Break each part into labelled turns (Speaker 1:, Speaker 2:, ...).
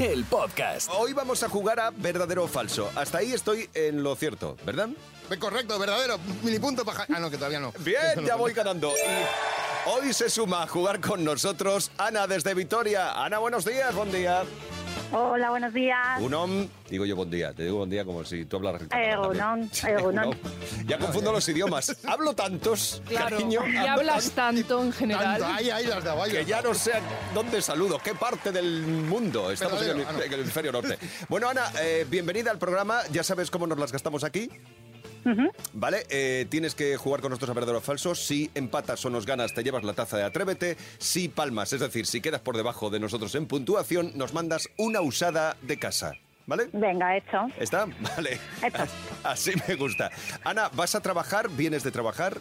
Speaker 1: el podcast.
Speaker 2: Hoy vamos a jugar a verdadero o falso. Hasta ahí estoy en lo cierto, ¿verdad?
Speaker 3: Correcto, verdadero. Milipunto para... Ja- Ah, no, que todavía no.
Speaker 2: Bien, ya voy ganando. Y hoy se suma a jugar con nosotros Ana desde Vitoria. Ana, buenos días, buen día.
Speaker 4: Hola, buenos días.
Speaker 2: Unom, digo yo buen día, te digo buen día como si tú hablaras
Speaker 4: Egunon,
Speaker 2: también.
Speaker 4: egunon.
Speaker 2: Egunon. Ya confundo los idiomas. Hablo tantos,
Speaker 5: Claro,
Speaker 2: cariño.
Speaker 5: y hablas tanto en general.
Speaker 3: Tanto, ahí, ahí, las de abajo.
Speaker 2: Que ya no sé dónde saludo, qué parte del mundo. Estamos en el,
Speaker 3: Verdadero, ah, no.
Speaker 2: en el hemisferio norte. Bueno, Ana, eh, bienvenida al programa. Ya sabes cómo nos las gastamos aquí. Vale, eh, tienes que jugar con nosotros a verdadero o falso. Si empatas o nos ganas, te llevas la taza de Atrévete. Si palmas, es decir, si quedas por debajo de nosotros en puntuación, nos mandas una usada de casa. ¿Vale?
Speaker 4: Venga, hecho.
Speaker 2: ¿Está? Vale.
Speaker 4: Hecho.
Speaker 2: Así me gusta. Ana, ¿vas a trabajar? ¿Vienes de trabajar?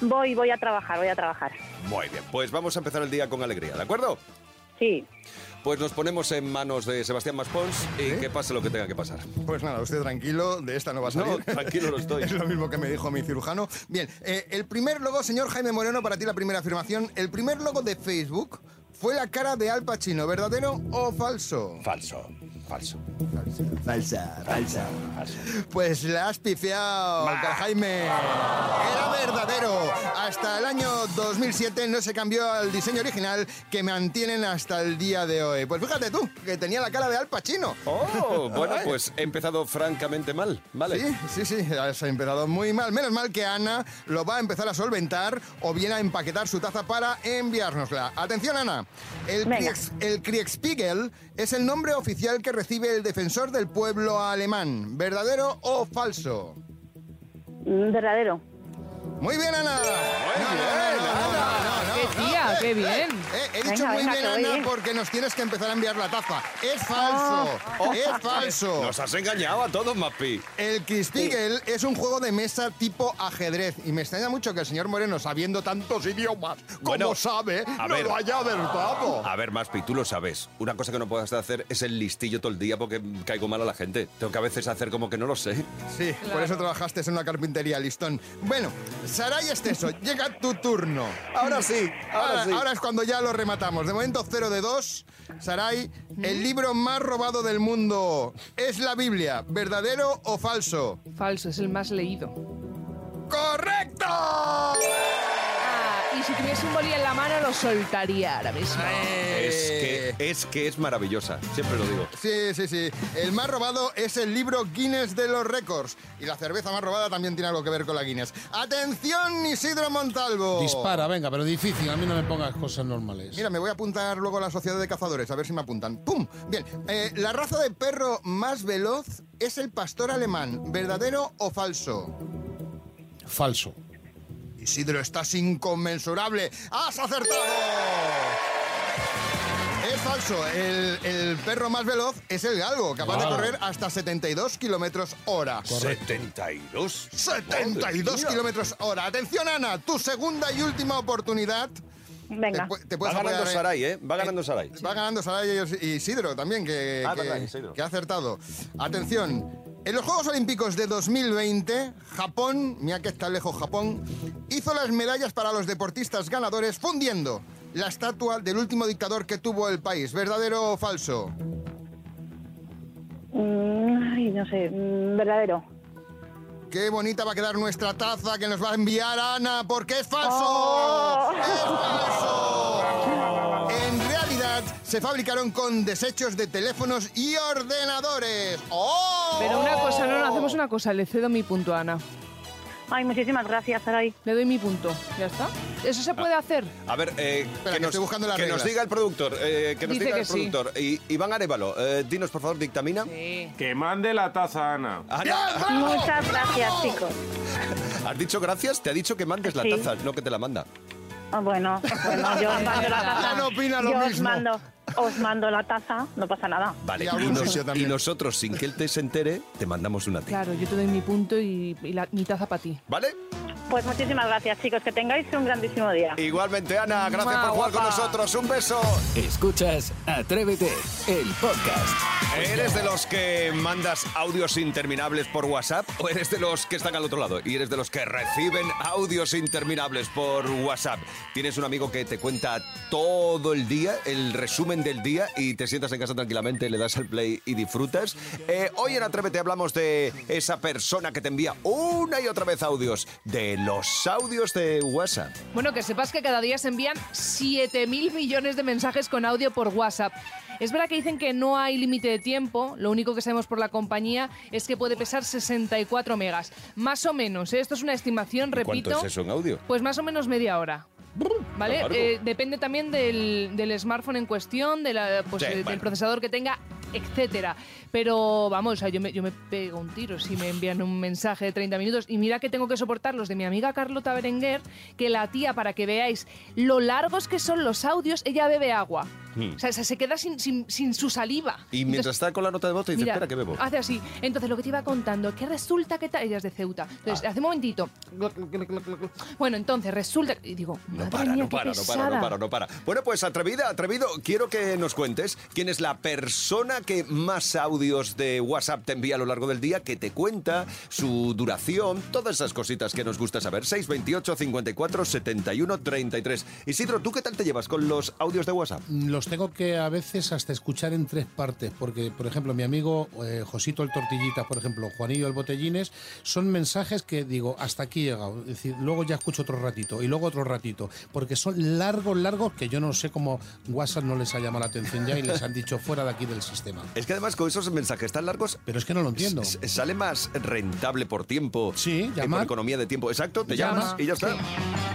Speaker 4: Voy, voy a trabajar, voy a trabajar.
Speaker 2: Muy bien, pues vamos a empezar el día con alegría, ¿de acuerdo?
Speaker 4: Sí.
Speaker 2: Pues nos ponemos en manos de Sebastián Maspons y que pase lo que tenga que pasar.
Speaker 3: Pues nada, usted tranquilo, de esta no va a salir.
Speaker 2: No, tranquilo lo estoy.
Speaker 3: es lo mismo que me dijo mi cirujano. Bien, eh, el primer logo, señor Jaime Moreno, para ti la primera afirmación. El primer logo de Facebook fue la cara de Al Pacino, ¿verdadero o falso?
Speaker 2: Falso, falso.
Speaker 3: Falsa, falsa. Pues la has pifiado, Jaime. Era verdadero. Hasta el año 2007 no se cambió al diseño original que mantienen hasta el día de hoy. Pues fíjate tú, que tenía la cara de Al Pacino.
Speaker 2: Oh, bueno, pues he empezado francamente mal, ¿vale?
Speaker 3: Sí, sí, sí, has empezado muy mal. Menos mal que Ana lo va a empezar a solventar o bien a empaquetar su taza para enviárnosla. Atención, Ana. El. Kriegs- el Kriegspiegel es el nombre oficial que recibe el defensor del pueblo alemán. ¿Verdadero o falso?
Speaker 4: Mm, Verdadero.
Speaker 3: Muy bien, Ana. Muy
Speaker 5: ¡Qué tía, qué bien!
Speaker 3: Eh, he dicho
Speaker 4: Venga,
Speaker 3: muy
Speaker 4: venga,
Speaker 3: bien,
Speaker 4: que voy
Speaker 3: Ana,
Speaker 4: bien.
Speaker 3: porque nos tienes que empezar a enviar la taza. Es falso. Es falso.
Speaker 2: Nos has engañado a todos, Mapi.
Speaker 3: El Kriegspiegel es un juego de mesa tipo ajedrez y me extraña mucho que el señor Moreno, sabiendo tantos idiomas como
Speaker 2: Bueno,
Speaker 3: sabe,
Speaker 2: a
Speaker 3: no
Speaker 2: ver.
Speaker 3: lo haya acertado.
Speaker 2: A ver, Maspi, tú lo sabes. Una cosa que no puedes hacer es el listillo todo el día porque caigo mal a la gente. Tengo que a veces hacer como que no lo sé.
Speaker 3: Sí, por eso trabajaste en una carpintería, listón. Bueno, Saray Esteso, llega tu turno.
Speaker 2: Ahora sí,
Speaker 3: Ahora, ahora es cuando ya lo rematamos. De momento, 0 de 2. Saray, el libro más robado del mundo es la Biblia. ¿Verdadero o falso?
Speaker 5: Falso, es el más leído.
Speaker 3: ¡Correcto!
Speaker 5: Ah, y si tuviese un bolí en la mano, lo soltaría ahora mismo.
Speaker 2: Es que, es que es maravillosa, siempre lo digo.
Speaker 3: Sí, sí, sí. El más robado es el libro Guinness de los récords. Y la cerveza más robada también tiene algo que ver con la Guinness. ¡Atención, Isidro Montalvo!
Speaker 6: Dispara, venga, pero difícil. A mí no me pongas cosas normales.
Speaker 3: Mira, me voy a apuntar luego a la sociedad de cazadores, a ver si me apuntan. ¡Pum! Bien, eh, la raza de perro más veloz es el pastor alemán. ¿Verdadero o falso?
Speaker 6: Falso.
Speaker 3: Isidro, estás inconmensurable. ¡Has acertado! Es falso. El, el perro más veloz es el galgo, capaz de
Speaker 6: Wow.
Speaker 3: correr hasta 72 kilómetros hora.
Speaker 2: 72.
Speaker 3: 72 kilómetros hora. Atención, Ana, tu segunda y última oportunidad.
Speaker 4: Venga.
Speaker 3: Te, pu- te
Speaker 2: Va
Speaker 3: puedes
Speaker 2: ganando
Speaker 3: apoyar,
Speaker 2: Saray, ¿eh? Va ganando Saray.
Speaker 3: Va ganando Saray y Isidro también, que,
Speaker 2: Ah,
Speaker 3: que-
Speaker 2: verdad, Isidro.
Speaker 3: que ha acertado. Atención. En los Juegos Olímpicos de 2020, Japón, mira que está lejos Japón, hizo las medallas para los deportistas ganadores fundiendo la estatua del último dictador que tuvo el país. ¿Verdadero o falso?
Speaker 4: Mm, Ay, no sé. mm, Verdadero.
Speaker 3: Qué bonita va a quedar nuestra taza que nos va a enviar Ana, porque es falso.
Speaker 4: Oh.
Speaker 3: ¡Es falso! Se fabricaron con desechos de teléfonos y ordenadores. ¡Oh!
Speaker 5: Pero una cosa, no, no, hacemos una cosa. Le cedo mi punto a Ana.
Speaker 4: Ay, muchísimas gracias, Saray.
Speaker 5: Le doy mi punto. ¿Ya está? ¿Eso se puede hacer?
Speaker 2: A ver, eh,
Speaker 3: que
Speaker 2: que, nos,
Speaker 3: estoy buscando las
Speaker 2: que nos diga el productor. eh, que nos
Speaker 5: Dice
Speaker 2: diga
Speaker 5: que
Speaker 2: el
Speaker 5: sí.
Speaker 2: productor. Y, Iván Arevalo, eh, dinos por favor, dictamina.
Speaker 5: Sí.
Speaker 7: Que mande la taza, Ana.
Speaker 2: Ana,
Speaker 4: Muchas gracias, chicos.
Speaker 2: ¿Has dicho gracias? Te ha dicho que mandes la taza, no que te la manda.
Speaker 4: Ah, Bueno, bueno, yo os mando la taza.
Speaker 3: Ana opina lo
Speaker 4: yo os
Speaker 3: mismo.
Speaker 4: mando, os mando la taza, no pasa nada.
Speaker 2: Vale,
Speaker 3: Y
Speaker 2: nos- nosotros, sin que él te se entere, te mandamos una tía.
Speaker 5: Claro, yo te doy mi punto y, y la- mi taza para ti.
Speaker 2: ¿Vale?
Speaker 4: Pues muchísimas gracias, chicos. Que tengáis un grandísimo día.
Speaker 2: Igualmente, Ana, gracias
Speaker 5: Mua,
Speaker 2: por jugar con nosotros. Un beso.
Speaker 1: Escuchas Atrévete, el podcast.
Speaker 2: ¿Eres de los que mandas audios interminables por WhatsApp o eres de los que están al otro lado y eres de los que reciben audios interminables por WhatsApp? Tienes un amigo que te cuenta todo el día, el resumen del día y te sientas en casa tranquilamente, le das al play y disfrutas. Eh, hoy en Atrévete hablamos de esa persona que te envía una y otra vez audios, de los audios de WhatsApp.
Speaker 5: Bueno, que sepas que cada día se envían 7.000 millones de mensajes con audio por WhatsApp. Es verdad que dicen que no hay límite de tiempo, lo único que sabemos por la compañía es que puede pesar 64 megas. Más o menos, ¿eh? esto es una estimación, repito.
Speaker 2: ¿Cuánto es eso en audio?
Speaker 5: Pues más o menos media hora. ¿Vale? Eh, depende también del, del smartphone en cuestión, de la- pues,
Speaker 2: Sí,
Speaker 5: eh,
Speaker 2: bueno.
Speaker 5: del procesador que tenga, etcétera. Pero vamos, o sea, yo, me, yo me pego un tiro si me envían un mensaje de 30 minutos. Y mira que tengo que soportar los de mi amiga Carlota Berenguer, que la tía, para que veáis lo largos que son los audios, ella bebe agua. O sea, se queda sin, sin, sin su saliva.
Speaker 2: Hmm. Y mientras está con la nota de voz te dice,
Speaker 5: Mira,
Speaker 2: espera que bebo.
Speaker 5: Hace así. Entonces, lo que te iba contando, que resulta que. Ella es de Ceuta. Entonces,
Speaker 2: Ah.
Speaker 5: hace un momentito. Bueno, entonces resulta. Y digo,
Speaker 2: No para,
Speaker 5: mía,
Speaker 2: no
Speaker 5: qué
Speaker 2: para, no para, no
Speaker 5: pesada.
Speaker 2: para, no para. Bueno, pues atrevida, atrevido, quiero que nos cuentes quién es la persona que más audios de WhatsApp te envía a lo largo del día, que te cuenta su duración, todas esas cositas que nos gusta saber. 628 54 71 33. Isidro, ¿tú qué tal te llevas con los audios de WhatsApp?
Speaker 6: Los tengo que a veces hasta escuchar en tres partes, porque, por ejemplo, mi amigo eh, Josito el Tortillitas, por ejemplo, Juanillo el Botellines, son mensajes que digo, hasta aquí he llegado. Es decir, luego ya escucho otro ratito y luego otro ratito, porque son largos, largos, que yo no sé cómo WhatsApp no les ha llamado la atención ya y les han dicho fuera de aquí del sistema.
Speaker 2: Es que además con esos mensajes tan largos
Speaker 6: Pero es que no lo entiendo.
Speaker 2: sale más rentable por tiempo.
Speaker 6: Sí,
Speaker 2: que por economía de tiempo. Exacto, te
Speaker 6: Llama,
Speaker 2: llamas y ya está.
Speaker 6: sí.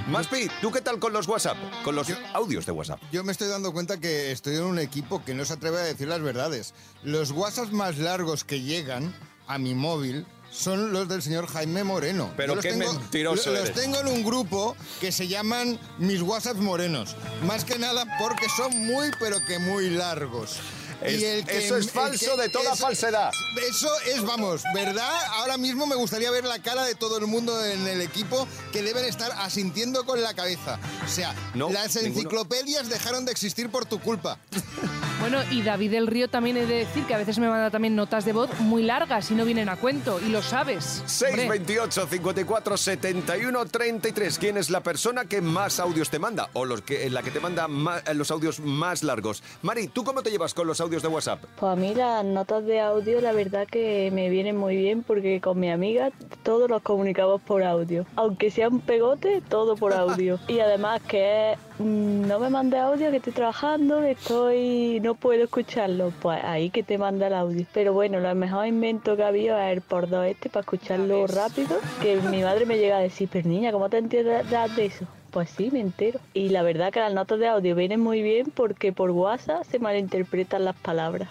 Speaker 2: Maspi, ¿tú qué tal con los WhatsApp? Con los audios de WhatsApp.
Speaker 3: Yo me estoy dando cuenta que estoy en un equipo que no se atreve a decir las verdades. Los WhatsApp más largos que llegan a mi móvil son los del señor Jaime Moreno.
Speaker 2: Pero
Speaker 3: Yo los
Speaker 2: qué mentiroso
Speaker 3: lo- Los
Speaker 2: eres.
Speaker 3: tengo en un grupo que se llaman mis WhatsApp morenos. Más que nada porque son muy, pero que muy largos.
Speaker 2: Es- eso es falso de toda falsedad.
Speaker 3: Eso es, vamos, ¿verdad? Ahora mismo me gustaría ver la cara de todo el mundo en el equipo que deben estar asintiendo con la cabeza. O sea,
Speaker 2: No,
Speaker 3: las
Speaker 2: ninguno.
Speaker 3: enciclopedias dejaron de existir por tu culpa.
Speaker 5: Bueno, y David del Río también he de decir que a veces me manda también notas de voz muy largas y no vienen a cuento, y lo sabes. Hombre.
Speaker 2: 628 54 71 33. ¿Quién es la persona que más audios te manda? O los que, la que te manda más- eh, los audios más largos. Mari, ¿tú cómo te llevas con los audios de WhatsApp?
Speaker 8: Pues a mí las notas de audio la verdad que me vienen muy bien porque con mi amiga todos los comunicamos por audio. Aunque sea un pegote, todo por audio. Y además que mm, no me mande audio que estoy trabajando, estoy no puedo escucharlo. Pues ahí que te manda el audio. Pero bueno, lo mejor invento que había es el por dos este para escucharlo rápido. Que mi madre me llega a decir, pero niña, ¿cómo te enteras de eso? Pues sí, me entero. Y la verdad que las notas de audio vienen muy bien porque por WhatsApp se malinterpretan las palabras.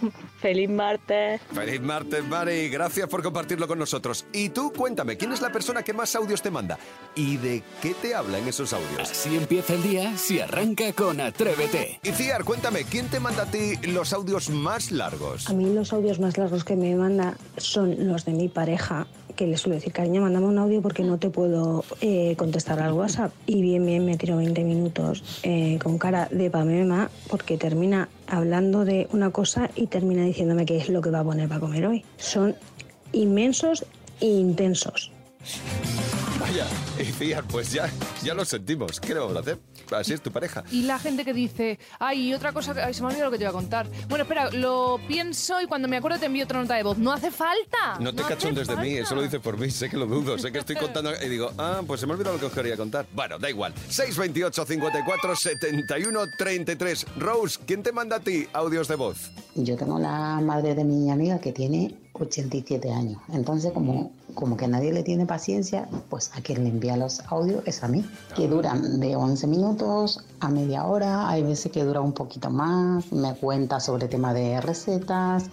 Speaker 8: Feliz martes.
Speaker 2: Feliz martes, Mari. Gracias por compartirlo con nosotros. Y tú, cuéntame, ¿quién es la persona que más audios te manda? ¿Y de qué te habla en esos audios?
Speaker 1: Así empieza el día si arranca con Atrévete.
Speaker 2: Y Ciar, cuéntame, ¿quién te manda a ti los audios más largos?
Speaker 9: A mí los audios más largos que me manda son los de mi pareja, que le suelo decir, cariño, mándame un audio porque no te puedo eh, contestar al WhatsApp. Y bien, bien, me tiro 20 minutos eh, con cara de pamema porque termina hablando de una cosa y termina diciéndome qué es lo que va a poner para comer hoy. Son inmensos e intensos.
Speaker 2: Vaya, y pues ya, ya lo sentimos. ¿Qué le vamos a hacer? Así es tu pareja.
Speaker 5: Y la gente que dice, ay, y otra cosa, que- ay, se me ha olvidado lo que te iba a contar. Bueno, espera, lo pienso y cuando me acuerdo te envío otra nota de voz. No hace falta.
Speaker 2: No te cachondes de mí, eso lo dices por mí, sé que lo dudo, sé que estoy contando y digo, ah, pues se me ha olvidado lo que os quería contar. Bueno, da igual. 628 54 71 33. Rose, ¿quién te manda a ti audios de voz?
Speaker 10: Yo tengo la madre de mi amiga que tiene 87 años. Entonces, como, como que nadie le tiene paciencia, pues a quien le envía los audios es a mí. Que duran de 11 minutos a media hora. Hay veces que dura un poquito más. Me cuenta sobre temas de recetas,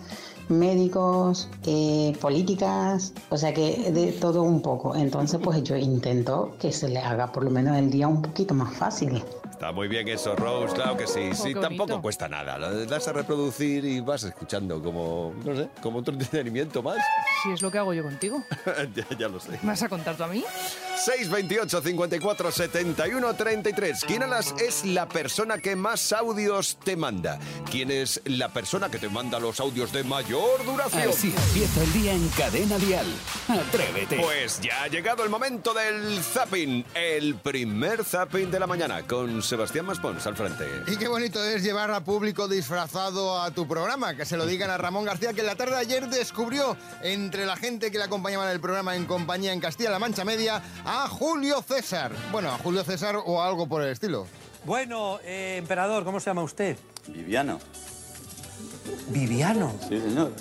Speaker 10: médicos, eh, políticas. O sea que de todo un poco. Entonces, pues yo intento que se le haga por lo menos el día un poquito más fácil.
Speaker 2: Está muy bien eso, Rose, claro que sí. Sí, tampoco
Speaker 5: bonito.
Speaker 2: cuesta nada. Lo das a reproducir y vas escuchando como, no sé, como otro entretenimiento más.
Speaker 5: Si es lo que hago yo contigo.
Speaker 2: ya, ya lo sé.
Speaker 5: ¿Me vas a contar tú a mí?
Speaker 2: 628 54 71 33. ¿Quién alas es la persona que más audios te manda? ¿Quién es la persona que te manda los audios de mayor duración?
Speaker 1: Así empieza el día en Cadena Dial. Atrévete.
Speaker 2: Pues ya ha llegado el momento del zapping, el primer zapping de la mañana, con Sebastián Maspons al frente.
Speaker 3: Y qué bonito es llevar a público disfrazado a tu programa, que se lo digan a Ramón García, que en la tarde de ayer descubrió entre la gente que le acompañaba en el programa en compañía en Castilla-La Mancha Media a Julio César. Bueno, a Julio César o algo por el estilo.
Speaker 11: Bueno, eh, emperador, ¿cómo se llama usted?
Speaker 12: Viviano.
Speaker 11: Viviano.
Speaker 12: Sí, señor.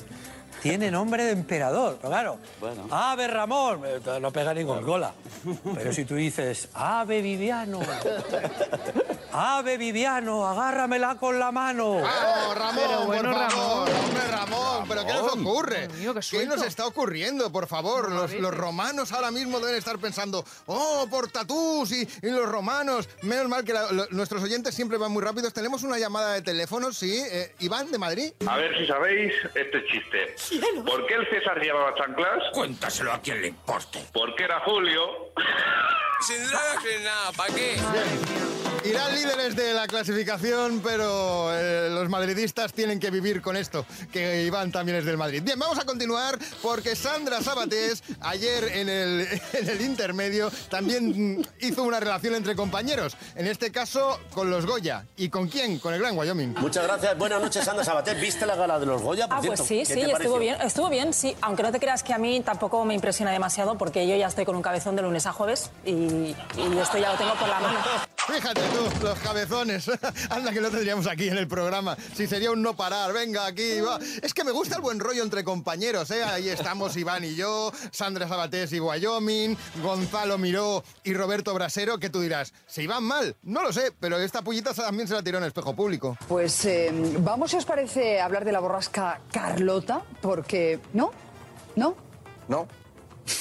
Speaker 11: Tiene nombre de emperador, pero claro.
Speaker 12: Bueno.
Speaker 11: Ave Ramón, eh, no pega ni con cola. Pero si tú dices, Ave Viviano, Ave Viviano, agárramela con la mano.
Speaker 3: ¡Vamos, Ramón,
Speaker 5: Pero bueno,
Speaker 3: por favor!
Speaker 5: Ramón.
Speaker 3: ¡Hombre, Ramón! ¿Pero qué nos ocurre?
Speaker 5: Mío, qué
Speaker 3: ¿Qué
Speaker 5: suelto.
Speaker 3: nos está ocurriendo, por favor? Los, los romanos ahora mismo deben estar pensando, ¡oh, por tatús! Y, y los romanos. Menos mal que la- lo- nuestros oyentes siempre van muy rápidos. Tenemos una llamada de teléfono, sí. Eh, Iván, de Madrid.
Speaker 13: A ver si sabéis este chiste. ¿Por qué el César llevaba chanclas?
Speaker 14: Cuéntaselo a quien le importe.
Speaker 13: Porque era Julio.
Speaker 14: Sin drogas, sin nada, ¿para qué?
Speaker 3: Irán líderes de la clasificación, pero eh, los madridistas tienen que vivir con esto, que Iván también es del Madrid. Bien, vamos a continuar porque Sandra Sabatés ayer en el, en el intermedio también hizo una relación entre compañeros, en este caso con los Goya. ¿Y con quién? Con el Gran Wyoming.
Speaker 15: Muchas gracias. Buenas noches, Sandra Sabater. ¿Viste la gala de los Goya, por
Speaker 16: Ah, pues
Speaker 15: cierto?
Speaker 16: sí,
Speaker 15: ¿Qué
Speaker 16: sí,
Speaker 15: te
Speaker 16: estuvo
Speaker 15: pareció?
Speaker 16: bien, estuvo bien, sí. Aunque no te creas que a mí tampoco me impresiona demasiado porque yo ya estoy con un cabezón de lunes a jueves y, y esto ya lo tengo por la mano.
Speaker 3: Fíjate tú, los cabezones. Anda que lo tendríamos aquí en el programa. Si sería un no parar, venga aquí, va. Es que me gusta el buen rollo entre compañeros, ¿eh? Ahí estamos Iván y yo, Sandra Sabatés y Wyoming, Gonzalo Miró y Roberto Brasero, que tú dirás, ¿se iban mal? No lo sé, pero esta pullita también se la tiró en espejo público.
Speaker 17: Pues eh, vamos, si os parece, a hablar de la borrasca Carlota, porque... ¿No? ¿No?
Speaker 18: No.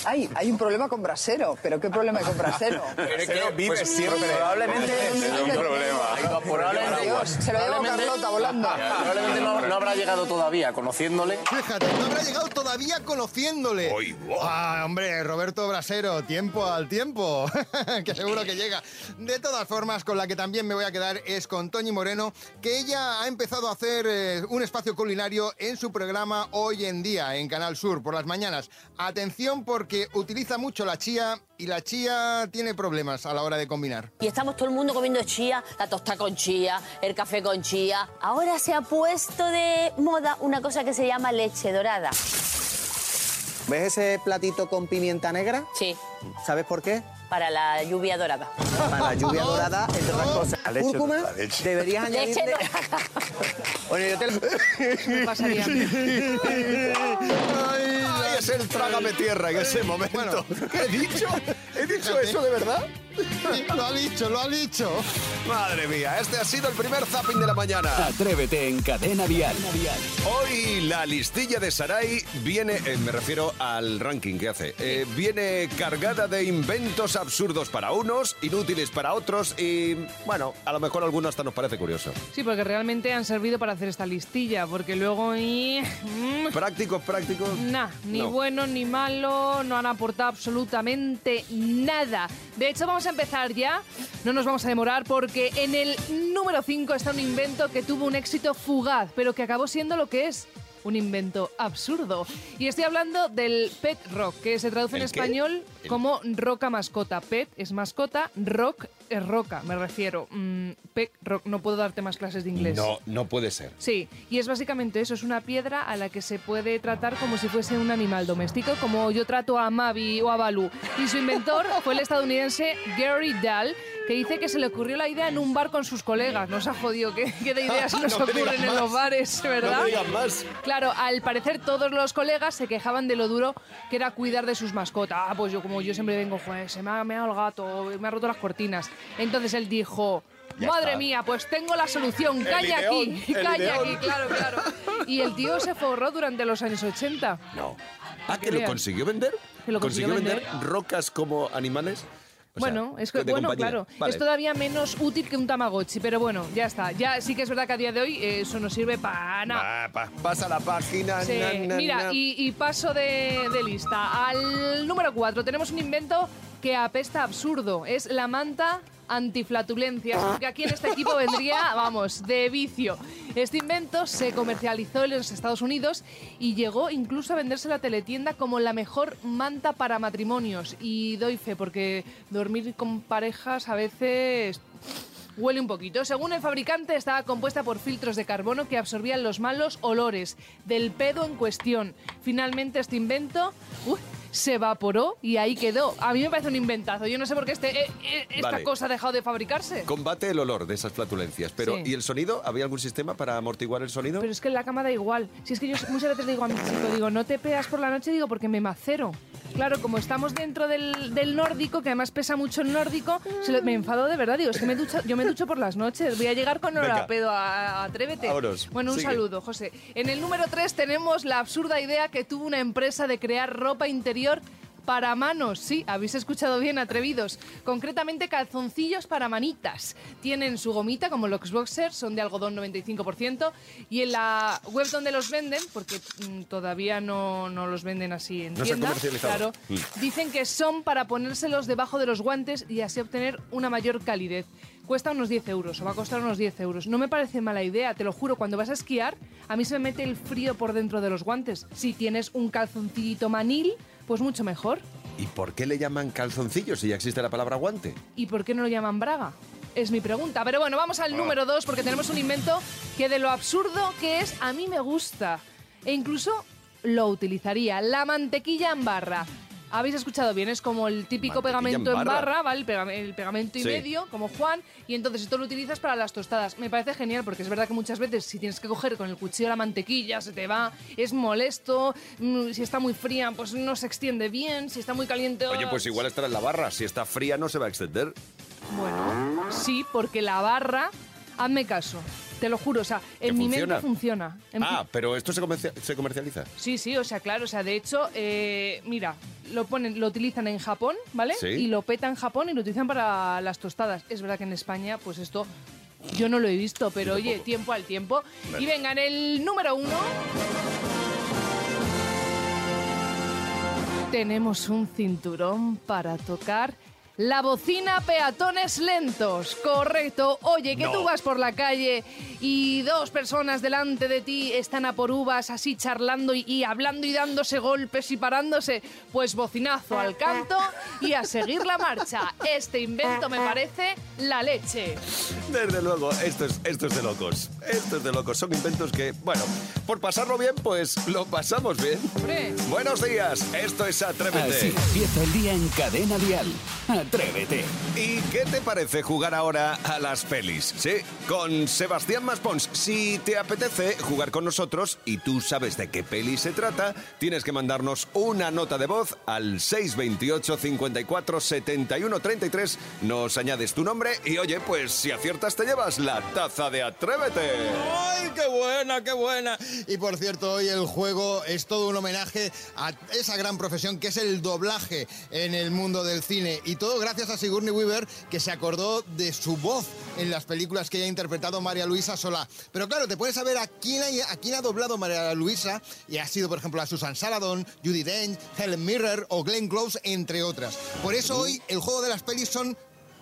Speaker 17: Hay, hay un problema con Brasero, pero ¿qué problema hay con Brasero?
Speaker 18: Brasero vive
Speaker 17: Pues,
Speaker 18: siempre.
Speaker 17: probablemente-
Speaker 18: Es un problema.
Speaker 15: Probablemente,
Speaker 17: Dios, se lo llevo Carlota volando.
Speaker 15: Probablemente no, no habrá llegado todavía, conociéndole.
Speaker 3: Fíjate, no habrá llegado todavía conociéndole. Ah, hombre, Roberto Brasero, tiempo al tiempo, que seguro que llega. De todas formas, con la que también me voy a quedar es con Toñi Moreno, que ella ha empezado a hacer eh, un espacio culinario en su programa Hoy en Día, en Canal Sur, por las mañanas. Atención porque utiliza mucho la chía y la chía tiene problemas a la hora de combinar.
Speaker 19: Y estamos todo el mundo comiendo chía, la tosta con chía, el café con chía. Ahora se ha puesto de moda una cosa que se llama leche dorada.
Speaker 18: ¿Ves ese platito con pimienta negra?
Speaker 19: Sí.
Speaker 18: ¿Sabes por qué?
Speaker 19: Para la lluvia dorada.
Speaker 18: Para la lluvia dorada, entre otras cosas.
Speaker 15: La leche-
Speaker 18: Cúrcuma,
Speaker 15: la leche.
Speaker 18: deberías
Speaker 19: Leche
Speaker 18: añadirle...
Speaker 19: dorada.
Speaker 18: Bueno, yo te lo-
Speaker 5: Me pasaría.
Speaker 2: Ay, es el trágame tierra en ese momento. ¿Qué he dicho? ¿He dicho eso de verdad?
Speaker 3: lo ha dicho, lo ha dicho.
Speaker 2: Madre mía, este ha sido el primer zapping de la mañana.
Speaker 1: Atrévete en Cadena Dial.
Speaker 2: Hoy la listilla de Sarai viene, eh, me refiero al ranking que hace, eh, viene cargada de inventos absurdos para unos, inútiles para otros y, bueno, a lo mejor alguno hasta nos parece curioso.
Speaker 5: Sí, porque realmente han servido para hacer esta listilla, porque luego... y- mm,
Speaker 2: Prácticos, prácticos.
Speaker 5: Nah, ni
Speaker 2: No.
Speaker 5: Bueno ni malo, no han aportado absolutamente nada. De hecho, vamos a empezar ya, no nos vamos a demorar porque en el número 5 está un invento que tuvo un éxito fugaz, pero que acabó siendo lo que es un invento absurdo. Y estoy hablando del pet rock, que se traduce en español como roca mascota. Pet es mascota, rock es roca, me refiero. Mm, rock, no puedo darte más clases de inglés.
Speaker 2: No, no puede ser.
Speaker 5: Sí, y es básicamente eso, es una piedra a la que se puede tratar como si fuese un animal doméstico, como yo trato a Mavi o a Balú. Y su inventor fue el estadounidense Gary Dahl, que dice que se le ocurrió la idea en un bar con sus colegas. Nos ha jodido, ¿qué, qué de ideas nos
Speaker 2: No
Speaker 5: ocurren en los bares, ¿verdad?
Speaker 2: No me digas más.
Speaker 5: Claro, al parecer todos los colegas se quejaban de lo duro que era cuidar de sus mascotas. Ah, pues yo como yo siempre vengo, joder, se me ha meado el gato, me ha roto las cortinas. Entonces él dijo...
Speaker 2: Ya
Speaker 5: Madre
Speaker 2: está.
Speaker 5: mía, pues tengo la solución, calla aquí, calla aquí, claro, claro. Y el tío se forró durante los años 80.
Speaker 2: No. Ah,
Speaker 5: que
Speaker 2: lo consiguió vender.
Speaker 5: Que lo consiguió
Speaker 2: vender
Speaker 5: vender.
Speaker 2: rocas como animales. O sea,
Speaker 5: bueno, es que,
Speaker 2: de
Speaker 5: bueno,
Speaker 2: compañía.
Speaker 5: claro,
Speaker 2: Vale.
Speaker 5: es todavía menos útil que un Tamagotchi, pero bueno, ya está. Ya sí que es verdad que a día de hoy eh, eso no sirve para nada.
Speaker 2: Pa- pasa la página.
Speaker 5: Sí,
Speaker 2: na, na,
Speaker 5: Mira,
Speaker 2: na.
Speaker 5: y, y paso de, de lista. Al número 4 tenemos un invento que apesta absurdo. Es la manta antiflatulencias, porque aquí en este equipo vendría, vamos, de vicio. Este invento se comercializó en los Estados Unidos y llegó incluso a venderse en la teletienda como la mejor manta para matrimonios. Y doy fe, porque dormir con parejas a veces Huele un poquito. Según el fabricante, estaba compuesta por filtros de carbono que absorbían los malos olores del pedo en cuestión. Finalmente, este invento se evaporó y ahí quedó. A mí me parece un inventazo. Yo no sé por qué este, eh, eh, esta
Speaker 2: Vale.
Speaker 5: cosa ha dejado de fabricarse.
Speaker 2: Combate el olor de esas flatulencias. Pero,
Speaker 5: Sí.
Speaker 2: ¿y el sonido? ¿Había algún sistema para amortiguar el sonido?
Speaker 5: Pero es que en la cama da igual. Si es que yo muchas veces le digo a mi chico, digo, no te pegas por la noche, digo, porque me macero. Claro, como estamos dentro del, del nórdico, que además pesa mucho el nórdico, se lo- me enfado de verdad. Digo, es que me ducho, yo me ducho por las noches. Voy a llegar con pedo, a, a- atrévete. Bueno, un
Speaker 2: Sigue.
Speaker 5: saludo, José. En el número 3 tenemos la absurda idea que tuvo una empresa de crear ropa interior para manos, sí, habéis escuchado bien, atrevidos. Concretamente calzoncillos para manitas. Tienen su gomita como los boxers, son de algodón 95%. Y en la web donde los venden, porque mm, todavía no, no los venden así en
Speaker 2: No
Speaker 5: tienda, claro,
Speaker 2: Mm.
Speaker 5: dicen que son para ponérselos debajo de los guantes y así obtener una mayor calidez. Cuesta unos 10 euros, o va a costar unos 10 euros. No me parece mala idea, te lo juro, cuando vas a esquiar, a mí se me mete el frío por dentro de los guantes. Si tienes un calzoncillito manil, pues mucho mejor.
Speaker 2: ¿Y por qué le llaman calzoncillos si ya existe la palabra guante?
Speaker 5: ¿Y por qué no lo llaman braga? Es mi pregunta. Pero bueno, vamos al número 2 porque tenemos un invento que de lo absurdo que es, a mí me gusta. E incluso lo utilizaría. La mantequilla en barra. Habéis escuchado bien, es como el típico pegamento
Speaker 2: en barra.
Speaker 5: barra, ¿vale? El, pega- el pegamento y
Speaker 2: Sí.
Speaker 5: medio, como Juan, y entonces esto lo utilizas para las tostadas. Me parece genial porque es verdad que muchas veces si tienes que coger con el cuchillo la mantequilla, se te va, es molesto, mm, si está muy fría, pues no se extiende bien, si está muy caliente...
Speaker 2: Oye,
Speaker 5: ¡ah!
Speaker 2: pues igual estará en la barra. Si está fría no se va a extender.
Speaker 5: Bueno, sí, porque la barra, hazme caso, te lo juro, o sea,
Speaker 2: ¿Que
Speaker 5: en mi
Speaker 2: funciona?
Speaker 5: mente funciona. En
Speaker 2: Ah, pero esto se, comercia- se comercializa.
Speaker 5: Sí, sí, o sea, claro, o sea, de hecho, eh, mira, lo ponen, lo utilizan en Japón, ¿vale?
Speaker 2: Sí.
Speaker 5: Y lo petan en Japón y lo utilizan para las tostadas. Es verdad que en España, pues esto yo no lo he visto, pero oye, tiempo al tiempo.
Speaker 2: Vale.
Speaker 5: Y venga, en el número uno tenemos un cinturón para tocar. La bocina peatones lentos, correcto. Oye, que
Speaker 12: No.
Speaker 5: tú vas por la calle y dos personas delante de ti están a por uvas así charlando y, y hablando y dándose golpes y parándose. Pues bocinazo al canto y a seguir la marcha. Este invento me parece la leche.
Speaker 2: Desde luego, esto es, esto es de locos. Esto es de locos. Son inventos que, bueno, por pasarlo bien, pues lo pasamos bien.
Speaker 5: Hombre.
Speaker 2: Buenos días, esto es Atrévete.
Speaker 1: Así empieza el día en Cadena Dial. Atrévete.
Speaker 2: ¿Y qué te parece jugar ahora a las pelis? Sí, con Sebastián Maspons. Si te apetece jugar con nosotros y tú sabes de qué peli se trata, tienes que mandarnos una nota de voz al 628 54 71 33. Nos añades tu nombre y oye, pues si aciertas te llevas la taza de Atrévete.
Speaker 3: ¡Ay, qué buena, qué buena! Y por cierto, hoy el juego es todo un homenaje a esa gran profesión que es el doblaje en el mundo del cine. Y todo gracias a Sigourney Weaver, que se acordó de su voz en las películas que ha interpretado María Luisa Solá. Pero claro, te puedes saber a quién ha, a quién ha doblado María Luisa, y ha sido, por ejemplo, a Susan Sarandon, Judy Dench, Helen Mirren o Glenn Close, entre otras. Por eso hoy el juego de las pelis son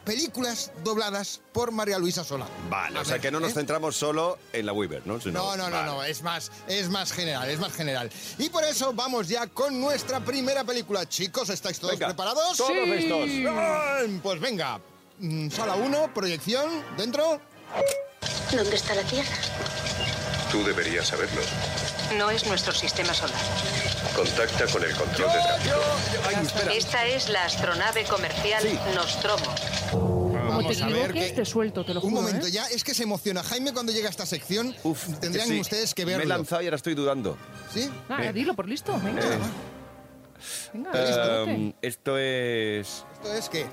Speaker 3: películas dobladas por María Luisa Solá.
Speaker 2: Vale,
Speaker 3: A
Speaker 2: o sea
Speaker 3: ver,
Speaker 2: que no nos
Speaker 3: ¿eh?
Speaker 2: centramos solo en la Weaver, ¿no?
Speaker 3: No, no, no,
Speaker 2: Vale.
Speaker 3: no, es más, es más general, es más general. Y por eso vamos ya con nuestra primera película. Chicos, ¿estáis todos
Speaker 2: Venga,
Speaker 3: preparados?
Speaker 2: todos Sí. listos.
Speaker 3: Pues venga, Mm, sala 1, proyección, dentro.
Speaker 12: ¿Dónde está la Tierra?
Speaker 20: Tú deberías saberlo.
Speaker 12: No es nuestro sistema solar.
Speaker 20: Contacta con el control de tráfico.
Speaker 12: Esta es la astronave comercial Nostromo.
Speaker 5: Como te
Speaker 3: Vamos a ver
Speaker 5: equivoques,
Speaker 3: que-
Speaker 5: te suelto, te lo
Speaker 3: Un
Speaker 5: juro.
Speaker 3: momento,
Speaker 5: ¿eh?
Speaker 3: ya es que se emociona Jaime cuando llega a esta sección. Tendrían
Speaker 2: Sí,
Speaker 3: ustedes que
Speaker 2: Me he
Speaker 3: verlo.
Speaker 2: lanzado y ahora estoy dudando.
Speaker 3: ¿Sí?
Speaker 5: Nada, dilo por listo, venga.
Speaker 2: Eh,
Speaker 5: Venga, listo.
Speaker 2: esto es...
Speaker 3: ¿Esto es qué?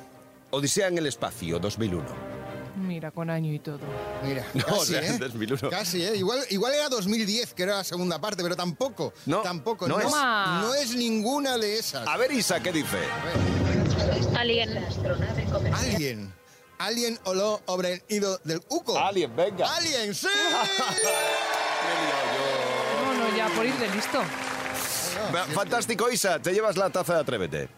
Speaker 2: Odisea en el espacio, 2001.
Speaker 5: Mira, con año y todo.
Speaker 3: Mira,
Speaker 2: No,
Speaker 3: casi,
Speaker 2: o sea,
Speaker 3: ¿eh?
Speaker 2: 2001.
Speaker 3: Casi, ¿eh? Igual, igual era 2010, que era la segunda parte, pero tampoco.
Speaker 2: No,
Speaker 3: tampoco.
Speaker 2: no
Speaker 3: No,
Speaker 2: es.
Speaker 3: no es ninguna de esas.
Speaker 2: A ver, Isa, ¿qué dice?
Speaker 4: Alien.
Speaker 3: Alien. Alien o lo ido del Uco.
Speaker 2: Alien, venga.
Speaker 3: Alien, sí.
Speaker 5: No, no, ya por ir de listo.
Speaker 2: Va, Fantástico, Isa, te llevas la taza de Atrévete.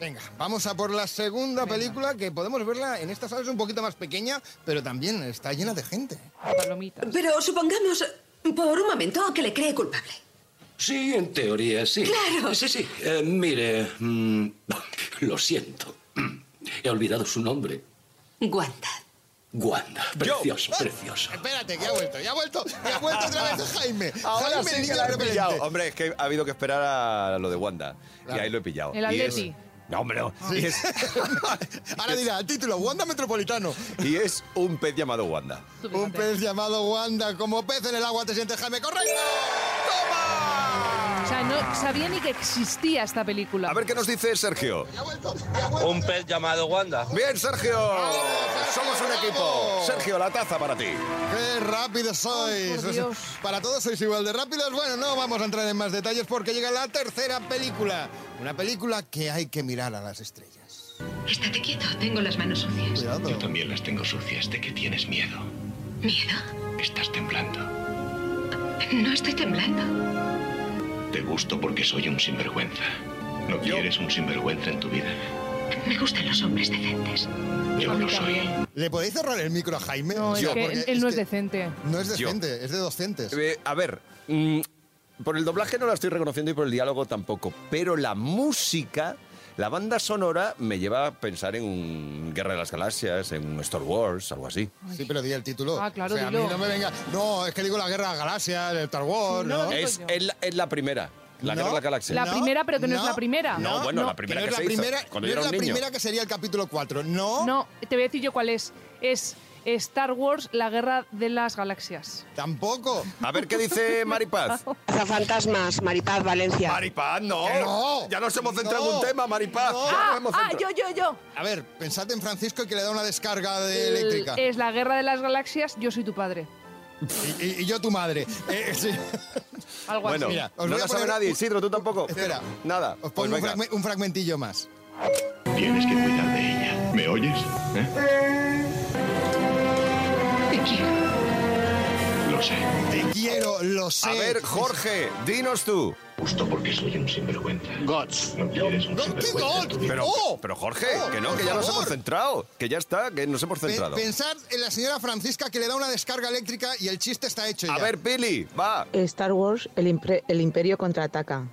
Speaker 3: Venga, vamos a por la segunda película que podemos verla en esta sala es un poquito más pequeña, pero también está llena de gente.
Speaker 5: Palomitas.
Speaker 21: Pero supongamos, por un momento, que le cree culpable.
Speaker 11: Sí, en teoría, sí.
Speaker 21: Claro.
Speaker 11: Sí, sí. Eh, mire, mm, lo siento. He olvidado su nombre.
Speaker 21: Wanda.
Speaker 11: Wanda. Precioso, precioso.
Speaker 3: Espérate, que ha vuelto, ya ha vuelto, ya ha vuelto otra vez Jaime.
Speaker 2: Ahora
Speaker 3: Jaime,
Speaker 2: sí
Speaker 3: el
Speaker 2: que
Speaker 3: niño
Speaker 2: la he pillado. Hombre, es que ha habido que esperar a lo de Wanda. Y ahí lo he pillado.
Speaker 5: El
Speaker 2: Y es-
Speaker 5: Atleti.
Speaker 2: No, hombre, no. Y es,
Speaker 3: Ahora dirá, el título, Wanda Metropolitano.
Speaker 2: y es un pez llamado Wanda.
Speaker 3: Un pez llamado Wanda, como pez en el agua te sientes Jaime, correcto.
Speaker 5: O sea, no sabía ni que existía esta película.
Speaker 2: A ver qué nos dice Sergio.
Speaker 15: Un pez llamado Wanda.
Speaker 2: Bien, Sergio. Somos un equipo. Sergio, la taza para ti.
Speaker 3: ¡Qué rápidos sois!
Speaker 5: por Dios.
Speaker 3: Para todos sois igual de rápidos. Bueno, no vamos a entrar en más detalles porque llega la tercera película. Una película que hay que mirar a las estrellas.
Speaker 21: Estate quieto, tengo las manos sucias.
Speaker 3: Cuidado.
Speaker 14: Yo también las tengo sucias. ¿De qué tienes miedo?
Speaker 21: ¿Miedo?
Speaker 14: Estás temblando.
Speaker 21: No estoy temblando.
Speaker 14: Te gusto porque soy un sinvergüenza. ¿No quieres un sinvergüenza en tu vida?
Speaker 21: Me gustan los hombres decentes.
Speaker 14: Yo lo soy.
Speaker 3: ¿Le podéis cerrar el micro a Jaime?
Speaker 5: No, es
Speaker 3: Yo,
Speaker 5: que
Speaker 3: porque
Speaker 5: él, él no es
Speaker 3: que
Speaker 5: decente.
Speaker 3: No es
Speaker 2: Yo.
Speaker 3: decente, es de docentes.
Speaker 2: Eh, a ver, mm, por el doblaje no la estoy reconociendo y por el diálogo tampoco, pero la música, la banda sonora me lleva a pensar en un Guerra de las Galaxias, en un Star Wars, algo así.
Speaker 3: Sí, pero di el título.
Speaker 5: Ah, claro,
Speaker 3: o sea, a mí
Speaker 5: dilo.
Speaker 3: no me venga. No, es que digo la guerra de las galaxias, el Star Wars,
Speaker 5: No,
Speaker 2: Es, la, es la primera, la
Speaker 3: No.
Speaker 2: Guerra de las Galaxias.
Speaker 5: La primera, pero que no, es la primera.
Speaker 2: No, bueno, la primera
Speaker 3: que no es
Speaker 2: se
Speaker 3: la
Speaker 2: hizo,
Speaker 3: primera,
Speaker 2: cuando yo
Speaker 3: es
Speaker 2: era
Speaker 3: la
Speaker 2: niño.
Speaker 3: primera que sería el capítulo 4. No,
Speaker 5: No, te voy a decir yo cuál es. Es Star Wars, la guerra de las galaxias.
Speaker 3: tampoco.
Speaker 2: A ver qué dice Maripaz.
Speaker 22: Fantasmas, Maripaz, Valencia.
Speaker 2: Maripaz, no.
Speaker 3: Que no.
Speaker 2: Ya nos hemos centrado
Speaker 3: No.
Speaker 2: en un tema, Maripaz.
Speaker 3: No.
Speaker 2: Ya nos
Speaker 5: Ah,
Speaker 2: hemos
Speaker 5: ah, yo, yo, yo.
Speaker 3: A ver, pensad en Francisco y que le da una descarga de eléctrica.
Speaker 5: El- Es la guerra de las galaxias, yo soy tu padre.
Speaker 3: Y, y- y yo tu madre. Eh, sí.
Speaker 5: Algo
Speaker 2: Bueno,
Speaker 5: así.
Speaker 3: Mira, os
Speaker 2: no la sabe nadie. Isidro, tú tampoco.
Speaker 3: Espera.
Speaker 2: Nada.
Speaker 3: Os
Speaker 2: Pues
Speaker 3: pongo un, fragme- un fragmentillo más.
Speaker 14: Tienes que cuidar de ella. ¿Me oyes? ¿Eh?
Speaker 21: Quiero.
Speaker 14: Lo sé.
Speaker 3: Te quiero, lo sé.
Speaker 2: A ver, Jorge, dinos tú.
Speaker 14: Justo porque soy un sinvergüenza.
Speaker 15: Gods.
Speaker 14: ¿No quieres un
Speaker 3: No, ¿qué
Speaker 14: sinvergüenza
Speaker 3: God?
Speaker 2: Pero,
Speaker 3: Oh,
Speaker 2: pero Jorge,
Speaker 3: oh,
Speaker 2: que no, que ya nos
Speaker 3: favor.
Speaker 2: hemos centrado. Que ya está, que nos hemos
Speaker 3: Pe-
Speaker 2: centrado.
Speaker 3: pensad en la señora Francisca que le da una descarga eléctrica y el chiste está hecho
Speaker 2: A ver, Pili, va.
Speaker 22: Star Wars, el, impre- el Imperio contraataca.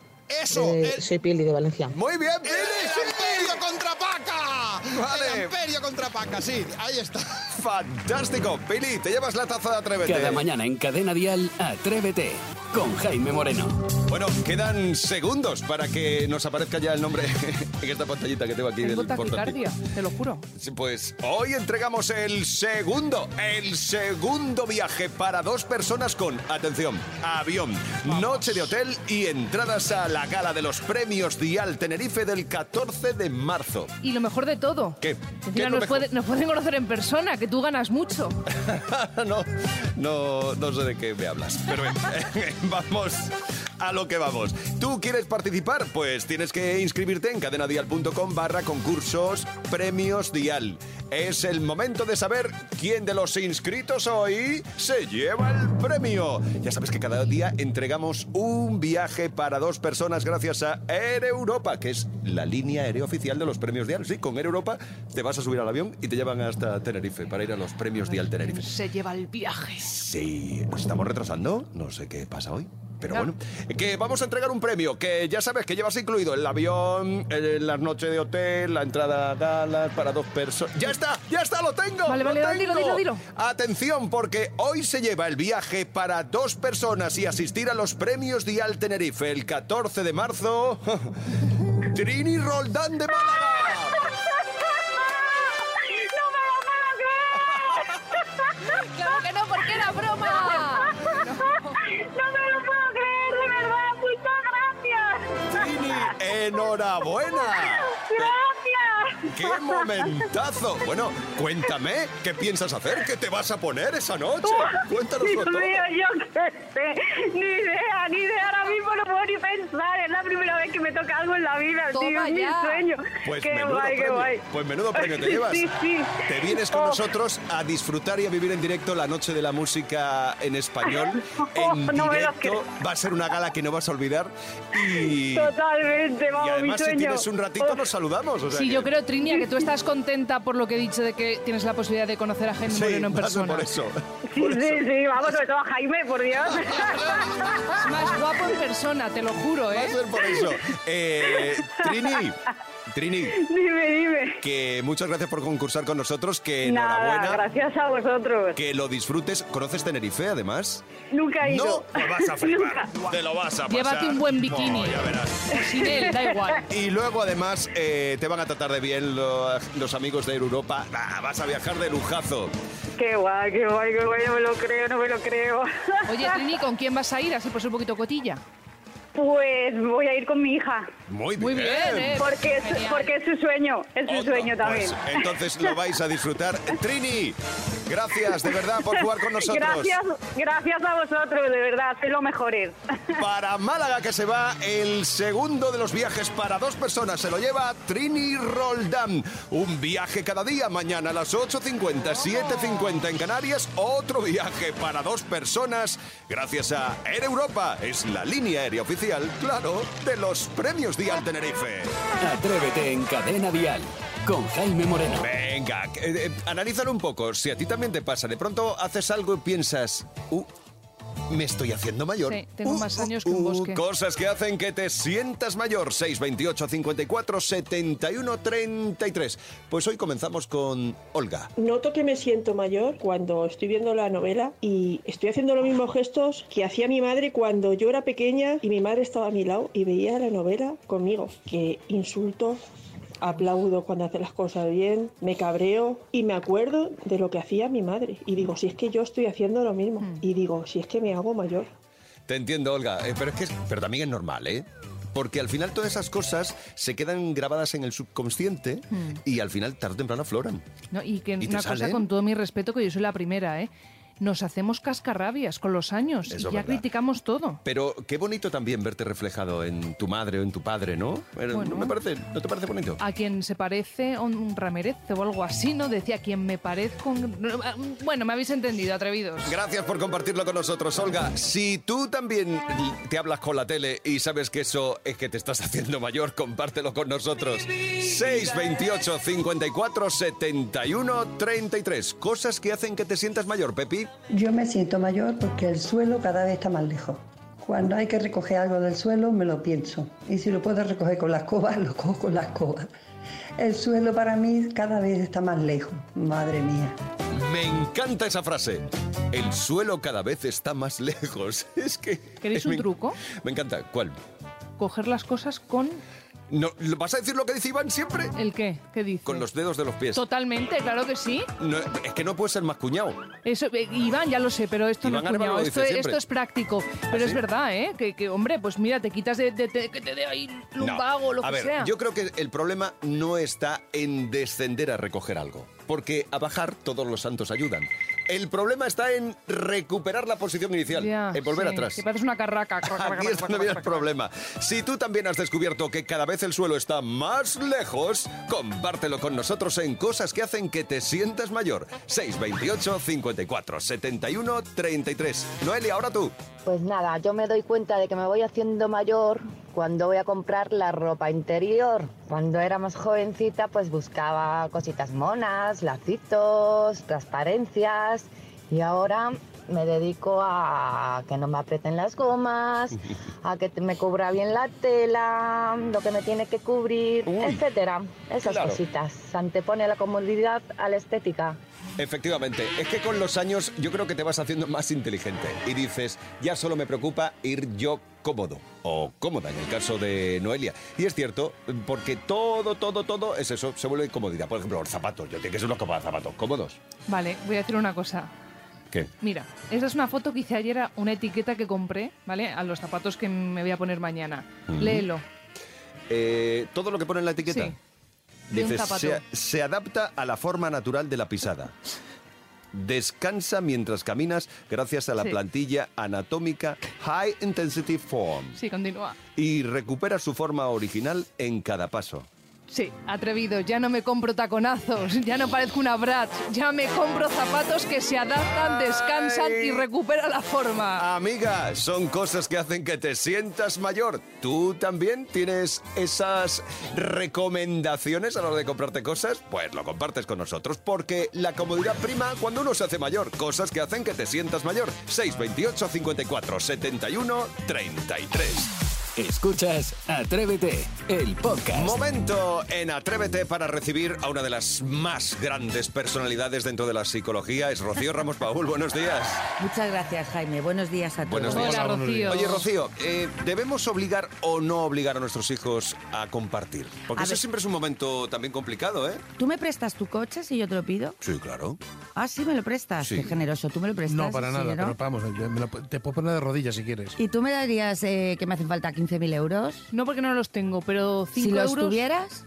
Speaker 3: Eso,
Speaker 22: Eh,
Speaker 3: el,
Speaker 22: soy Pili de Valencia.
Speaker 2: Muy bien, Pili.
Speaker 3: el Imperio contra Paca.
Speaker 2: Vale.
Speaker 3: El Imperio contra Paca, sí, ahí está.
Speaker 2: Fantástico. Pili, te llevas la taza de Atrévete.
Speaker 1: Cada mañana en Cadena Dial, Atrévete con Jaime Moreno.
Speaker 2: Bueno, quedan segundos para que nos aparezca ya el nombre en esta pantallita que tengo aquí
Speaker 5: Tengo
Speaker 2: del portátil.
Speaker 5: taquicardia, te lo juro.
Speaker 2: Pues hoy entregamos el segundo, el segundo viaje para dos personas con, atención, avión, noche de hotel y entradas a la gala de los premios Dial Tenerife del 14 de marzo.
Speaker 5: Y lo mejor de todo.
Speaker 2: ¿Qué?
Speaker 5: Encima
Speaker 2: ¿Qué
Speaker 5: nos, puede- nos pueden conocer en persona, que tú ganas mucho.
Speaker 2: no, no, no sé de qué me hablas. Pero vamos a lo que vamos. ¿Tú quieres participar? Pues tienes que inscribirte en cadenadial.com barra concursos premios dial. Es el momento de saber quién de los inscritos hoy se lleva el premio. Ya sabes que cada día entregamos un viaje para dos personas gracias a Air Europa, que es la línea aérea oficial de los premios dial. Sí, con Air Europa te vas a subir al avión y te llevan hasta Tenerife para ir a los premios dial Tenerife.
Speaker 5: Se lleva el viaje.
Speaker 2: Sí, nos estamos retrasando. No sé qué pasa hoy. Pero bueno, que vamos a entregar un premio que ya sabes que llevas incluido el avión, eh, las noches de hotel, la entrada a galas para dos personas. ¡Ya está! ¡Ya está! ¡Lo tengo!
Speaker 5: Vale,
Speaker 2: ¡Lo
Speaker 5: vale, dilo,
Speaker 2: tengo!
Speaker 5: dilo, dilo.
Speaker 2: Atención, porque hoy se lleva el viaje para dos personas y asistir a los premios Dial Tenerife el 14 de marzo. Trini Roldán de Málaga.
Speaker 5: ¡Claro que no, porque era broma!
Speaker 2: Enhorabuena.
Speaker 4: ¡Gracias!
Speaker 2: ¡Qué momentazo! Bueno, cuéntame, ¿qué piensas hacer? ¿Qué te vas a poner esa noche? Cuéntanoslo
Speaker 4: Dios
Speaker 2: todo.
Speaker 4: mío, yo qué sé. Ni idea, ni idea. Ahora mismo no puedo puedo ni pensar. La primera vez que me toca algo en la vida,
Speaker 5: Toma
Speaker 4: tío. Es mi sueño.
Speaker 2: Pues
Speaker 4: qué
Speaker 2: menudo
Speaker 4: guay, qué guay.
Speaker 2: Pues menudo premio te llevas.
Speaker 4: Sí, sí.
Speaker 2: Te vienes con
Speaker 4: Oh.
Speaker 2: nosotros a disfrutar y a vivir en directo la noche de la música en español. En
Speaker 4: No me lo
Speaker 2: directo. Va a ser una gala que no vas a olvidar. Y,
Speaker 4: Totalmente,
Speaker 2: y
Speaker 4: vamos,
Speaker 2: además,
Speaker 4: mi
Speaker 2: si
Speaker 4: sueño.
Speaker 2: tienes un ratito,
Speaker 4: Oh.
Speaker 2: nos saludamos. o sea
Speaker 5: Sí,
Speaker 2: que-
Speaker 5: yo creo, Trinia, que tú estás contenta por lo que he dicho de que tienes la posibilidad de conocer a Jaime
Speaker 2: Sí,
Speaker 5: Moreno en persona.
Speaker 2: por eso.
Speaker 4: Sí, sí, sí, vamos, sobre todo a Jaime, por Dios.
Speaker 5: Es más guapo en persona, te lo juro, ¿eh?
Speaker 2: Por eso. Eh, Trini, Trini,
Speaker 4: Dime, dime.
Speaker 2: que muchas gracias por concursar con nosotros, que
Speaker 4: Nada,
Speaker 2: enhorabuena.
Speaker 4: gracias a vosotros.
Speaker 2: Que lo disfrutes. ¿Conoces Tenerife, además?
Speaker 4: Nunca he ido.
Speaker 2: No, pues vas a flipar.
Speaker 4: Nunca.
Speaker 2: Te lo vas a pasar.
Speaker 5: Llévate un buen bikini.
Speaker 2: Oh, ya verás.
Speaker 5: Sin él, da igual.
Speaker 2: Y luego, además, eh, te van a tratar de bien los, los amigos de Europa. Ah, vas a viajar de lujazo.
Speaker 4: Qué guay, qué guay, qué guay, no me lo creo, no me lo creo.
Speaker 5: Oye, Trini, ¿con quién vas a ir? Así por ser un poquito cotilla.
Speaker 4: Pues voy a ir con mi hija.
Speaker 2: Muy bien.
Speaker 5: Muy bien, ¿eh?
Speaker 4: Porque es,
Speaker 5: Genial.
Speaker 4: porque es su sueño, es su sueño también.
Speaker 2: Pues entonces lo vais a disfrutar. Trini, gracias de verdad por jugar con nosotros.
Speaker 4: Gracias, gracias a vosotros, de verdad, sois los mejores.
Speaker 2: Para Málaga que se va el segundo de los viajes para dos personas. Se lo lleva Trini Roldán. Un viaje cada día. Mañana a las 8.50, 7.50 en Canarias. Otro viaje para dos personas. Gracias a Air Europa. Es la línea aérea oficial, claro, de los premios Dial Tenerife.
Speaker 1: Atrévete en Cadena Dial con Jaime Moreno.
Speaker 2: Venga, eh, eh, analízalo un poco. Si a ti también te pasa, de pronto haces algo y piensas, uh, me estoy haciendo mayor.
Speaker 5: Sí, tengo más años que un bosque.
Speaker 2: Cosas que hacen que te sientas mayor. 628 54 71 33. Pues hoy comenzamos con Olga.
Speaker 23: Noto que me siento mayor cuando estoy viendo la novela y estoy haciendo los mismos gestos que hacía mi madre cuando yo era pequeña y mi madre estaba a mi lado y veía la novela conmigo. Que insulto, aplaudo cuando hace las cosas bien, me cabreo y me acuerdo de lo que hacía mi madre. Y digo, si es que yo estoy haciendo lo mismo. Y digo, si es que me hago mayor.
Speaker 2: Te entiendo, Olga, eh, pero es que pero también es normal, ¿eh? Porque al final todas esas cosas se quedan grabadas en el subconsciente
Speaker 5: Hmm.
Speaker 2: y al final tarde o temprano afloran.
Speaker 5: No, y que
Speaker 2: ¿Y
Speaker 5: una cosa
Speaker 2: salen?
Speaker 5: con todo mi respeto, que yo soy la primera, ¿eh? Nos hacemos cascarrabias con los años
Speaker 2: Eso
Speaker 5: y ya
Speaker 2: verdad.
Speaker 5: criticamos todo.
Speaker 2: Pero qué bonito también verte reflejado en tu madre o en tu padre, ¿no?
Speaker 5: Bueno.
Speaker 2: ¿no, me parece, ¿No te parece bonito?
Speaker 5: A quien se parece un Ramírez o algo así, ¿no? Decía, a quien me parezco... un- Bueno, me habéis entendido, atrevidos.
Speaker 2: Gracias por compartirlo con nosotros, Olga. Si tú también te hablas con la tele y sabes que eso es que te estás haciendo mayor, compártelo con nosotros. 628 54 71 33. Cosas que hacen que te sientas mayor, Pepi.
Speaker 24: Yo me siento mayor porque el suelo cada vez está más lejos. Cuando hay que recoger algo del suelo, me lo pienso. Y si lo puedo recoger con la escoba, lo cojo con la escoba. El suelo para mí cada vez está más lejos. Madre mía.
Speaker 2: Me encanta esa frase. El suelo cada vez está más lejos. Es que.
Speaker 5: ¿Queréis un
Speaker 2: me-
Speaker 5: truco?
Speaker 2: Me encanta. ¿Cuál?
Speaker 5: Coger las cosas con...
Speaker 2: No, ¿lo ¿Vas a decir lo que dice Iván siempre?
Speaker 5: ¿El qué? ¿Qué dice?
Speaker 2: Con los dedos de los pies.
Speaker 5: Totalmente, claro que sí.
Speaker 2: No, es que no puede ser más cuñado.
Speaker 5: Eso, eh, Iván, ya lo sé, pero esto
Speaker 2: Iván
Speaker 5: no es cuñado, esto, es práctico. Pero
Speaker 2: ¿Ah,
Speaker 5: es
Speaker 2: sí?
Speaker 5: verdad, ¿eh? Que, que, hombre, pues mira, te quitas de, de- de- que te dé ahí lumbago o lo
Speaker 2: a
Speaker 5: que
Speaker 2: ver,
Speaker 5: sea.
Speaker 2: yo creo que el problema no está en descender a recoger algo, porque a bajar todos los santos ayudan. El problema está en recuperar la posición inicial,
Speaker 5: Ya,
Speaker 2: en volver
Speaker 5: sí,
Speaker 2: atrás.
Speaker 5: Que pareces una carraca.
Speaker 2: Aquí es donde viene el problema. Si tú también has descubierto que cada vez el suelo está más lejos, compártelo con nosotros en cosas que hacen que te sientas mayor. 628 54 71 33. Noelia, ahora tú.
Speaker 25: Pues nada, yo me doy cuenta de que me voy haciendo mayor cuando voy a comprar la ropa interior. Cuando era más jovencita, pues buscaba cositas monas, lacitos, transparencias. Y ahora me dedico a que no me aprieten las gomas, a que me cubra bien la tela, lo que me tiene que cubrir, etcétera. Esas
Speaker 2: claro.
Speaker 25: cositas. Se antepone la comodidad a la estética.
Speaker 2: Efectivamente, es que con los años yo creo que te vas haciendo más inteligente y dices, ya solo me preocupa ir yo cómodo o cómoda en el caso de Noelia. Y es cierto, porque todo, todo, todo es eso, se vuelve comodidad. Por ejemplo, los zapatos, yo tengo que ser unos zapatos cómodos.
Speaker 5: Vale, voy a decir una cosa.
Speaker 2: ¿Qué?
Speaker 5: Mira, esta es una foto que hice ayer, una etiqueta que compré, ¿vale? A los zapatos que me voy a poner mañana. Léelo.
Speaker 2: Eh, todo lo que pone en la etiqueta.
Speaker 5: Sí. Zapato.
Speaker 2: se, se adapta a la forma natural de la pisada. Descansa mientras caminas gracias a la
Speaker 5: Sí.
Speaker 2: plantilla anatómica High Intensity Form
Speaker 5: Sí, continúa.
Speaker 2: y recupera su forma original en cada paso.
Speaker 5: Sí, atrevido, ya no me compro taconazos, ya no parezco una Bratz, ya me compro zapatos que se adaptan, descansan y recuperan la forma.
Speaker 2: Amiga, son cosas que hacen que te sientas mayor. ¿Tú también tienes esas recomendaciones a la hora de comprarte cosas? Pues lo compartes con nosotros, porque la comodidad prima cuando uno se hace mayor. Cosas que hacen que te sientas mayor. 628 54 71 33.
Speaker 1: Escuchas Atrévete, el podcast.
Speaker 2: Momento en Atrévete para recibir a una de las más grandes personalidades dentro de la psicología. Es Rocío Ramos Paul. Buenos días.
Speaker 26: Muchas gracias, Jaime. Buenos días a todos.
Speaker 2: Buenos días. Oye, Rocío, eh, ¿debemos obligar o no obligar a nuestros hijos a compartir? Porque
Speaker 26: A
Speaker 2: eso
Speaker 26: ver.
Speaker 2: siempre es un momento también complicado, ¿eh?
Speaker 26: ¿Tú me prestas tu coche si yo te lo pido?
Speaker 2: Sí, claro.
Speaker 26: Ah, sí, me lo prestas.
Speaker 27: Sí.
Speaker 26: Qué generoso. ¿Tú me lo prestas?
Speaker 27: No, para
Speaker 26: Sí,
Speaker 27: nada,
Speaker 26: ¿no?
Speaker 27: pero vamos, yo me lo- te puedo poner de rodillas si quieres.
Speaker 26: ¿Y tú me darías eh, que me hacen falta 15.000 euros?
Speaker 5: No porque no los tengo, pero 5
Speaker 26: Si los
Speaker 5: euros...
Speaker 26: tuvieras...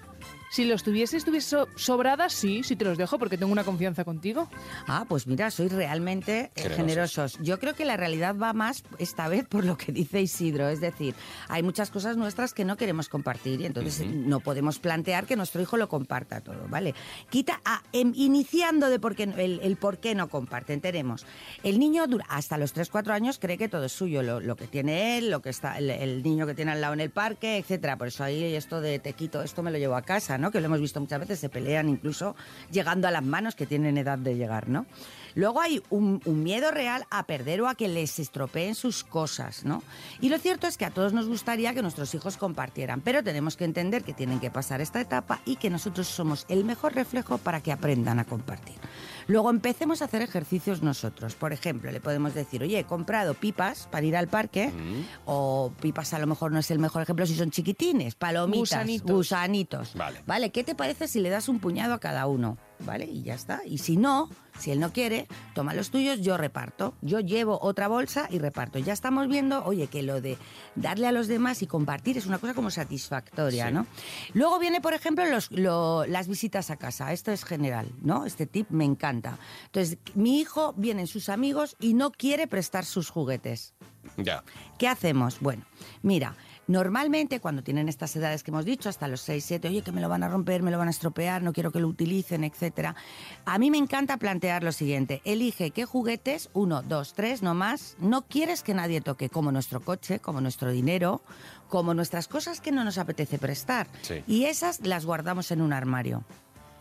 Speaker 5: Si los tuviese, estuviese so- sobradas, sí, sí te los dejo porque tengo una confianza contigo.
Speaker 26: Ah, pues mira, sois realmente eh,
Speaker 5: Generosos.
Speaker 26: generosos. Yo creo que la realidad va más esta vez por lo que dice Isidro. Es decir, hay muchas cosas nuestras que no queremos compartir y entonces no podemos plantear que nuestro hijo lo comparta todo, ¿vale? Quita, a, em, iniciando de por qué, el, el por qué no comparten. Tenemos, el niño dura- hasta los 3-4 años cree que todo es suyo, lo, lo que tiene él, lo que está el, el niño que tiene al lado en el parque, etcétera. Por eso ahí esto de te quito, esto me lo llevo a casa, ¿no? Que lo hemos visto muchas veces, se pelean incluso llegando a las manos que tienen edad de llegar, ¿no? Luego hay un, un miedo real a perder o a que les estropeen sus cosas, ¿no? Y lo cierto es que a todos nos gustaría que nuestros hijos compartieran, pero tenemos que entender que tienen que pasar esta etapa y que nosotros somos el mejor reflejo para que aprendan a compartir. Luego empecemos a hacer ejercicios nosotros. Por ejemplo, le podemos decir, oye, he comprado pipas para ir al parque, o pipas a lo mejor no es el mejor ejemplo si son chiquitines, palomitas,
Speaker 5: Gusanitos.
Speaker 26: gusanitos.
Speaker 2: Vale.
Speaker 26: ¿Vale? ¿Qué te parece si le das un puñado a cada uno? ¿Vale? Y ya está. Y si no, si él no quiere, toma los tuyos, yo reparto. Yo llevo otra bolsa y reparto. Ya estamos viendo, oye, que lo de darle a los demás y compartir es una cosa como satisfactoria,
Speaker 28: Sí.
Speaker 26: ¿no? Luego viene, por ejemplo, los- lo- las visitas a casa. Esto es general, ¿no? Este tip me encanta. Entonces, mi hijo vienen sus amigos y no quiere prestar sus juguetes.
Speaker 2: Ya.
Speaker 26: ¿Qué hacemos? Bueno, mira, normalmente cuando tienen estas edades que hemos dicho, hasta los 6, 7, oye, que me lo van a romper, me lo van a estropear, no quiero que lo utilicen, etcétera. A mí me encanta plantear lo siguiente: elige qué juguetes, uno, dos, tres, no más, no quieres que nadie toque, como nuestro coche, como nuestro dinero, como nuestras cosas que no nos apetece prestar.
Speaker 28: Sí.
Speaker 26: Y esas las guardamos en un armario.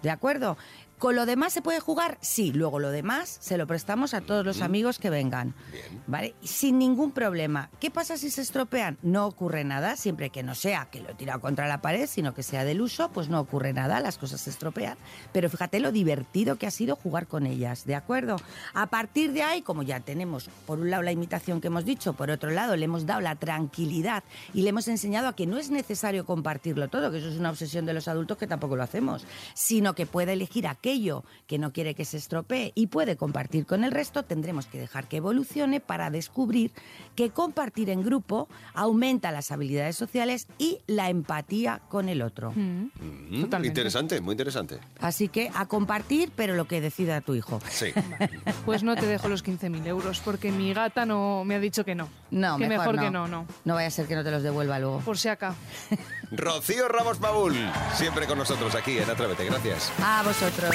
Speaker 26: ¿De acuerdo? ¿Con lo demás se puede jugar? Sí. Luego lo demás se lo prestamos a todos los amigos que vengan. ¿Vale? Sin ningún problema. ¿Qué pasa si se estropean? No ocurre nada, siempre que no sea que lo he tirado contra la pared, sino que sea del uso, pues no ocurre nada, las cosas se estropean. Pero fíjate lo divertido que ha sido jugar con ellas, ¿de acuerdo? A partir de ahí, como ya tenemos por un lado la imitación que hemos dicho, por otro lado le hemos dado la tranquilidad y le hemos enseñado a que no es necesario compartirlo todo, que eso es una obsesión de los adultos que tampoco lo hacemos, sino que puede elegir aquello que no quiere que se estropee y puede compartir con el resto, tendremos que dejar que evolucione para descubrir que compartir en grupo aumenta las habilidades sociales y la empatía con el otro.
Speaker 2: Mm, interesante, muy interesante.
Speaker 26: Así que a compartir, pero lo que decida tu hijo.
Speaker 2: Sí.
Speaker 5: Pues no te dejo los 15.000 euros porque mi gata no me ha dicho que no.
Speaker 26: No,
Speaker 5: que
Speaker 26: mejor,
Speaker 5: que no, no.
Speaker 26: No vaya a ser que no te los devuelva luego.
Speaker 5: Por si acá.
Speaker 2: Rocío Ramos Paul, siempre con nosotros aquí en Atrévete. Gracias.
Speaker 26: A vosotros.